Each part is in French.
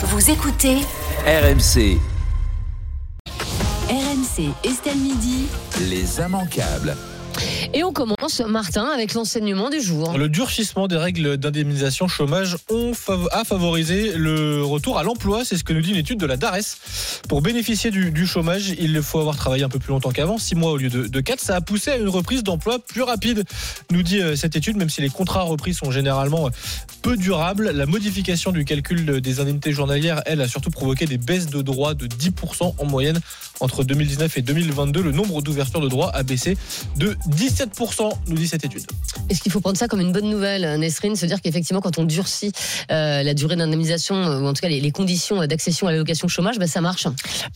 Vous écoutez RMC, RMC Estelle Midi. les immanquables. Et on commence, Martin, avec l'enseignement du jour. Le durcissement des règles d'indemnisation chômage a favorisé le retour à l'emploi, c'est ce que nous dit une étude de la DARES. Pour bénéficier du, chômage, il faut avoir travaillé un peu plus longtemps qu'avant, 6 mois au lieu de, de 4. Ça a poussé à une reprise d'emploi plus rapide, nous dit euh, cette étude, même si les contrats repris sont généralement euh, peu durables. La modification du calcul de- des indemnités journalières, elle, a surtout provoqué des baisses de droits de 10% en moyenne entre 2019 et 2022. Le nombre d'ouvertures de droits a baissé de 17%, nous dit cette étude. Est-ce qu'il faut prendre ça comme une bonne nouvelle, Nesrine, se dire qu'effectivement, quand on durcit euh, la durée d'indemnisation, euh, ou en tout cas les, les conditions d'accession à l'allocation chômage, bah, ça marche.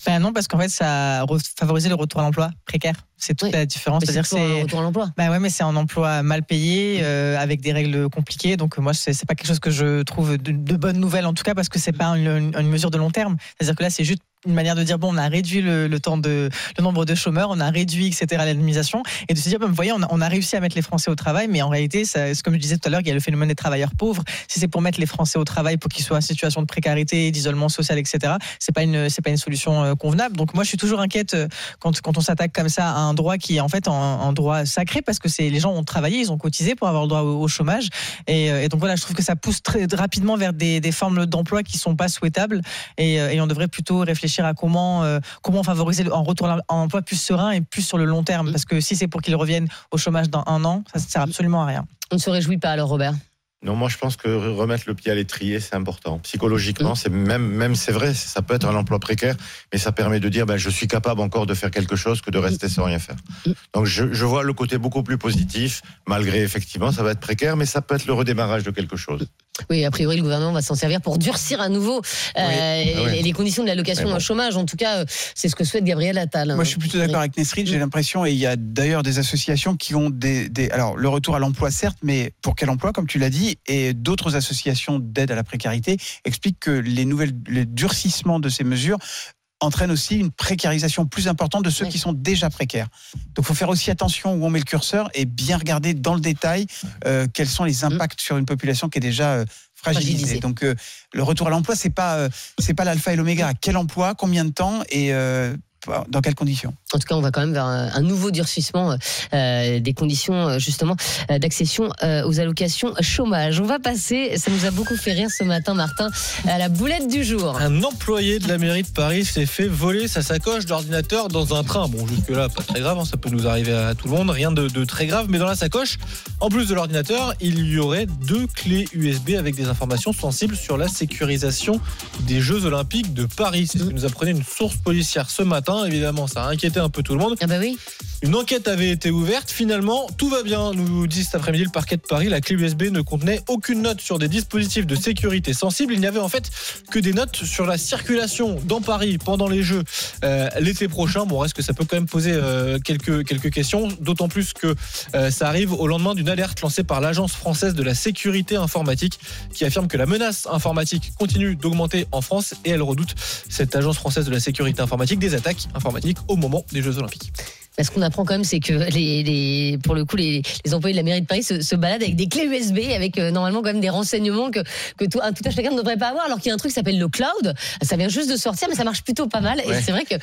Ben non, parce qu'en fait, ça favorisé le retour à l'emploi précaire. C'est toute Oui. la différence. C'est-à-dire c'est. retour à l'emploi. Bah ouais, mais c'est un emploi mal payé, euh, avec des règles compliquées. Donc moi, c'est c'est pas quelque chose que je trouve de, de bonne nouvelle en tout cas, parce que c'est pas une, une mesure de long terme. C'est-à-dire que là, c'est juste une manière de dire bon, on a réduit le, temps de le nombre de chômeurs, on a réduit etc l'administration, et de se dire ben, vous voyez, on a, réussi à mettre les Français au travail, mais en réalité, ça, comme je disais tout à l'heure, il y a le phénomène des travailleurs pauvres. Si c'est pour mettre les Français au travail pour qu'ils soient en situation de précarité, d'isolement social, etc. C'est pas une c'est pas une solution euh, convenable. Donc moi, je suis toujours inquiète euh, quand, quand on s'attaque comme ça à un droit qui est en fait un, droit sacré parce que c'est les gens ont travaillé, ils ont cotisé pour avoir le droit au, chômage et, euh, et donc voilà, je trouve que ça pousse très rapidement vers des, formes d'emploi qui sont pas souhaitables et on devrait plutôt réfléchir à comment euh, comment favoriser un retour à l'emploi plus serein et plus sur le long terme parce que si c'est pour qu'ils reviennent au chômage dans un an, ça ne sert absolument à rien. On ne se réjouit pas alors, Robert? Non, moi je pense que remettre le pied à l'étrier, c'est important. Psychologiquement, c'est même, même c'est vrai, ça peut être un emploi précaire, mais ça permet de dire, ben, je suis capable encore de faire quelque chose que de rester sans rien faire. Donc je, je vois le côté beaucoup plus positif, malgré effectivement, ça va être précaire, mais ça peut être le redémarrage de quelque chose. Oui, a priori, le gouvernement va s'en servir pour durcir à nouveau euh, les, Ah les conditions de l'allocation bon. chômage. En tout cas, euh, c'est ce que souhaite Gabriel Attal. Moi, je suis plutôt d'accord avec Nesrine. J'ai l'impression, et il y a d'ailleurs des associations qui ont des, des- alors le retour à l'emploi certes, mais pour quel emploi, comme tu l'as dit, et d'autres associations d'aide à la précarité expliquent que les nouvelles, les durcissements de ces mesures entraînent aussi une précarisation plus importante de ceux Oui. qui sont déjà précaires. Donc, il faut faire aussi attention où on met le curseur et bien regarder dans le détail euh, quels sont les impacts sur une population qui est déjà euh, fragilisée. Fragilisée. Donc, euh, le retour à l'emploi, c'est pas c'est pas l'alpha et l'oméga. Quel emploi, combien de temps et dans quelles conditions? En tout cas, on va quand même vers un, un nouveau durcissement euh, des conditions euh, justement euh, d'accession euh, aux allocations chômage. On va passer, ça nous a beaucoup fait rire ce matin, Martin, à la boulette du jour. Un employé de la mairie de Paris s'est fait voler sa sacoche d'ordinateur dans un train. Bon, jusque-là, pas très grave, hein, ça peut nous arriver à tout le monde, rien de, de très grave. Mais dans la sacoche, en plus de l'ordinateur, il y aurait deux clés USB avec des informations sensibles sur la sécurisation des Jeux Olympiques de Paris. C'est ce que nous apprenait une source policière ce matin. Évidemment, ça a inquiété un peu tout le monde. Ah bah oui. Une enquête avait été ouverte. Finalement, tout va bien, nous dit cet après-midi le parquet de Paris. La clé USB ne contenait aucune note sur des dispositifs de sécurité sensibles. Il n'y avait en fait que des notes sur la circulation dans Paris pendant les Jeux euh, l'été prochain. Bon, reste que ça peut quand même poser euh, quelques, quelques questions, d'autant plus que euh, ça arrive au lendemain d'une alerte lancée par l'Agence française de la sécurité informatique qui affirme que la menace informatique continue d'augmenter en France et elle redoute, cette Agence française de la sécurité informatique, des attaques informatiques au moment des Jeux Olympiques. Ce qu'on apprend quand même, c'est que les, les- pour le coup, les, les employés de la mairie de Paris se, se baladent avec des clés USB, avec euh, normalement quand même des renseignements que, que tout, un, tout un chacun ne devrait pas avoir, alors qu'il y a un truc qui s'appelle le cloud. Ça vient juste de sortir, mais ça marche plutôt pas mal. Ouais. Et c'est vrai que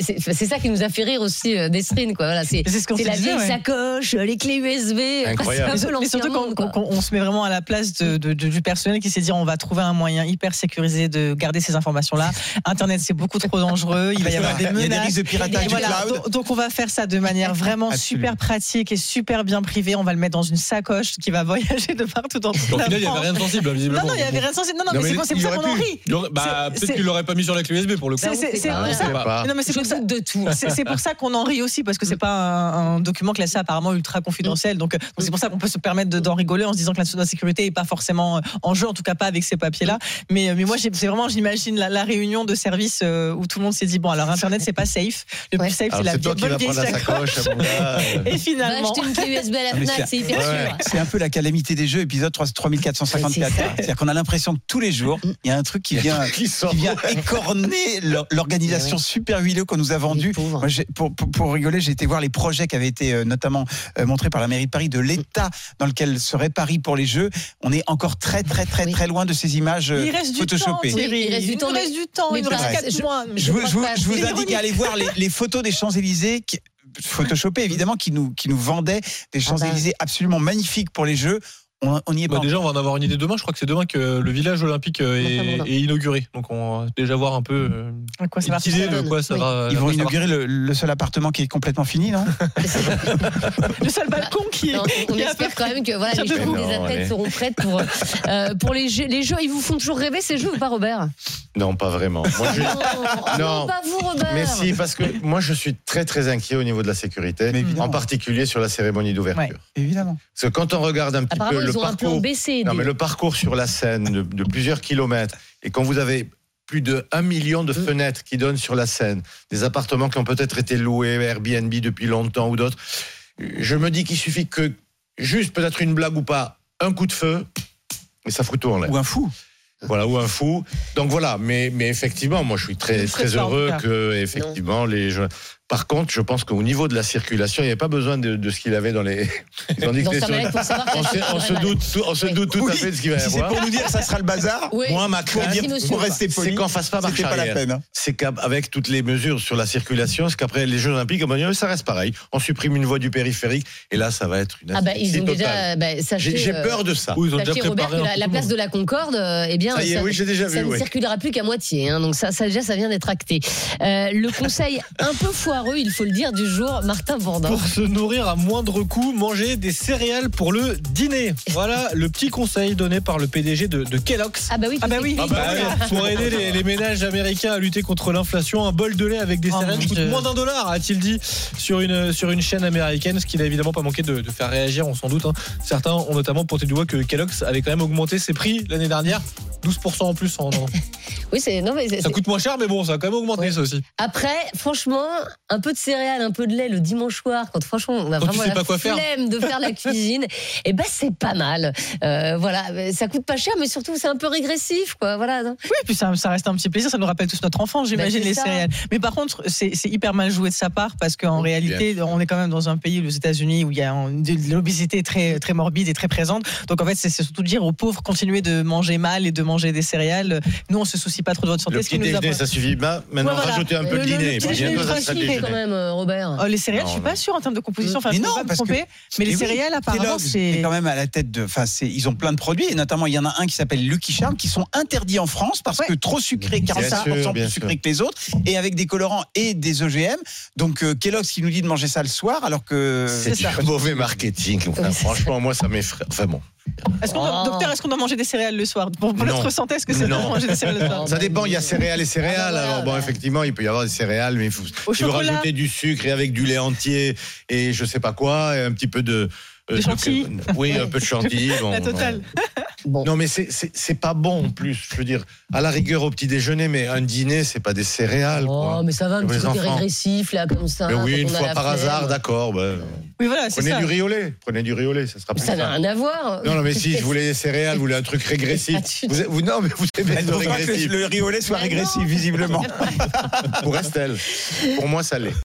c'est ça qui nous a fait rire aussi euh, Nesrine, quoi. Voilà, c'est ce la disait, vieille ouais. sacoche, les clés USB. Incroyable. C'est un peu Mais surtout monde, qu'on- on se met vraiment à la place de- de- de- du personnel qui s'est dit on va trouver un moyen hyper sécurisé de garder ces informations-là. Internet c'est beaucoup trop dangereux, il va y avoir des Il y a des menaces. risques de piratage Et du voilà, cloud. donc, donc on va faire ça de manière vraiment Absolument. super pratique et super bien privée. On va le mettre dans une sacoche qui va voyager de partout dans toute la final, il n'y avait rien de sensible, visiblement. Non, non, il y avait rien de sensible. Non, non, mais c'est pour- c'est pour il ça qu'on en rit. Bah, peut-être qu'il l'aurait pas mis sur la clé USB pour le coup. C'est- Ah pour ça. Non, mais c'est pour ça. de tout. C'est pour ça qu'on en rit aussi, parce que c'est pas un, document classé apparemment ultra confidentiel. Donc, euh, donc c'est pour ça qu'on peut se permettre de- d'en rigoler en se disant que la sécurité est pas forcément euh, en jeu, en tout cas pas avec ces papiers-là. Mais, euh, mais moi, c'est vraiment, j'imagine la, la réunion de service où tout le monde s'est dit bon, alors Internet c'est pas safe. Le Ouais. plus safe c'est la bonne vieille gars. Et Va finalement, acheter une clé USB à la Mais Fnac, c'est hyper Ouais. sûr. C'est un peu la calamité des jeux, épisode 3- 3454. C'est ça. C'est-à-dire qu'on a l'impression que tous les jours, il y a un truc qui vient, Qui vient écorner l'or- l'organisation super huileuse qu'on nous a vendue. Pour, pour, pour rigoler, j'ai été voir les projets qui avaient été euh, notamment euh, montrés par la mairie de Paris de l'état dans lequel serait Paris pour les Jeux. On est encore très très très très loin de ces images euh, il reste du temps, photoshopées. Oui, il reste du temps, Il reste du temps. mais Il nous reste pas- 4 je- mois. Je vous, je je indique à aller voir les, les photos des Champs-Élysées, photoshopées évidemment, qui nous, qui nous vendaient des Champs-Élysées absolument magnifiques pour les Jeux. On on n'y est pas. Bah, déjà, on va en avoir une idée demain. Je crois que c'est demain que le village olympique euh, est, inauguré. Donc, on va déjà voir un peu euh, À quoi ça va petite idée ça de donne. quoi ça Oui. va. Ils vont inaugurer le, le seul appartement qui est complètement fini, non Le seul balcon qui est. Non, on espère quand même que voilà, Tiens les, debout. les athlètes seront prêtes pour, euh, pour les, jeux, les jeux. Ils vous font toujours rêver ces jeux ou pas, Robert? Non, pas vraiment. Moi, je- non, oh Non. pas vous, Robert. Mais si, parce que moi, je suis très très inquiet au niveau de la sécurité, en particulier sur la cérémonie d'ouverture. Ouais. Évidemment. Parce que quand on regarde un petit peu le ils ont un plan parcours, baissé. non mais le parcours sur la Seine de, de plusieurs kilomètres, et quand vous avez plus de 1 million de Mm. fenêtres qui donnent sur la Seine, des appartements qui ont peut-être été loués Airbnb depuis longtemps ou d'autres, je me dis qu'il suffit que juste peut-être une blague ou pas, un coup de feu, et ça fout tout en l'air. Ou un fou. Voilà, ou un fou. Donc voilà, mais, mais effectivement, moi je suis très, très heureux que effectivement les. Par contre, je pense qu'au niveau de la circulation, il n'y avait pas besoin de, de ce qu'il avait dans les. Dans pour savoir on, se, on se doute, tout- on se Oui. doute tout à fait de ce qu'il va y Si c'est pour nous dire que ça sera le bazar, Oui. moi, ma crainte, monsieur. pour rester C'est poli, qu'on fasse pas marche c'était pas la arrière. peine. hein. C'est qu'avec toutes les mesures sur la circulation, c'est qu'après les Jeux Olympiques, on va dire, ça reste pareil. On supprime une voie du périphérique, et là, ça va être une Ah bah ils ont totale. déjà. Bah, sachez, J'ai j'ai euh, peur de ça. Oui, ils ont déjà Sachez, Robert, préparé que la, place de la Concorde, euh, eh bien, Ça y est, oui, j'ai déjà ça vu. ne circulera plus qu'à moitié. hein, donc ça, ça déjà, ça vient d'être acté. Euh, le conseil un peu foireux, il faut le dire, du jour, Martin Bourdin. Pour se nourrir à moindre coût, manger des céréales pour le dîner. Voilà le petit conseil donné par le PDG de, de Kellogg's. Ah bah oui. Ah bah oui. Ah bah ouais, pour aider les, les ménages américains à lutter contre l'inflation, un bol de lait avec des Oh céréales coûte moins d'un dollar, a-t-il dit sur une, sur une chaîne américaine, ce qui n'a évidemment pas manqué de, de faire réagir, on s'en doute. hein. Certains ont notamment pointé du doigt que Kellogg's avait quand même augmenté ses prix l'année dernière, 12% en plus. En, Oui, c'est non mais c'est- Ça coûte moins cher, mais bon, ça a quand même augmenté Ouais. ça aussi. Après, franchement, un peu de céréales, un peu de lait le dimanche soir, quand franchement on a Quand tu vraiment sais la pas quoi faire. flemme de faire la cuisine, et ben c'est pas mal. Euh, voilà, ça coûte pas cher, mais surtout c'est un peu régressif, quoi. Voilà. non Oui, puis ça, ça reste un petit plaisir, ça nous rappelle tous notre enfance, j'imagine, c'est les ça. céréales. Mais par contre, c'est hyper mal joué de sa part parce qu'en Oui, réalité, on est quand même dans un pays, les États-Unis, où il y a l'obésité très, très morbide et très présente. Donc en fait, c'est c'est surtout de dire aux pauvres, continuez de manger mal et de manger des céréales. Nous, on se soucie pas trop de votre santé. Le petit nous déjeuner, ça suffit. Bah, maintenant, Ouais, voilà. rajoutez un peu Le- de dîner. le tranquille, quand même, euh, Robert. Oh, les céréales, Non, je suis non. pas sûre en termes de composition. Enfin, Mais je peux non, pas me tromper. Mais les céréales, apparemment, c'est. quand même à la tête de. Enfin, c'est- ils ont plein de produits, et notamment il y en a un qui s'appelle Lucky Charm, qui sont interdits en France parce que trop sucré, 45% sûr, bien plus sûr. sucré que les autres, et avec des colorants et des OGM. Donc euh, Kellogg's qui nous dit de manger ça le soir, alors que. C'est du mauvais marketing. Enfin, franchement, moi, ça m'effraie. Enfin bon. Est-ce qu'on doit- Oh. Docteur, est-ce qu'on doit manger des céréales le soir? Pour, pour Non. notre santé, est-ce que c'est Non. bon de manger des céréales le soir? Ça dépend, il y a céréales et céréales. Ah bah Alors bon, effectivement, il peut y avoir des céréales, mais il faut, Au si vous chocolat. rajoutez du sucre et avec du lait entier et je sais pas quoi, et un petit peu de... euh, De chantilly. Oui, un peu de chantilly. bon, La totale. Bon. Non, mais c'est- pas bon en plus. Je veux dire, à la rigueur au petit déjeuner, mais un dîner, c'est pas des céréales. Oh, quoi. mais ça va, un petit côté régressif, là, comme ça. Mais oui, une fois par flemme. hasard, d'accord. bah, Oui, voilà, c'est prenez ça. du riz au lait. Prenez du riz au lait, ça sera plus Ça n'a rien à voir. Non, non, mais si je voulais des céréales, vous voulez un truc régressif. Ah, Vous, vous- non, mais vous aimez le régressif. le riz au lait soit Mais régressif, visiblement. Pour Estelle. Pour moi, ça l'est.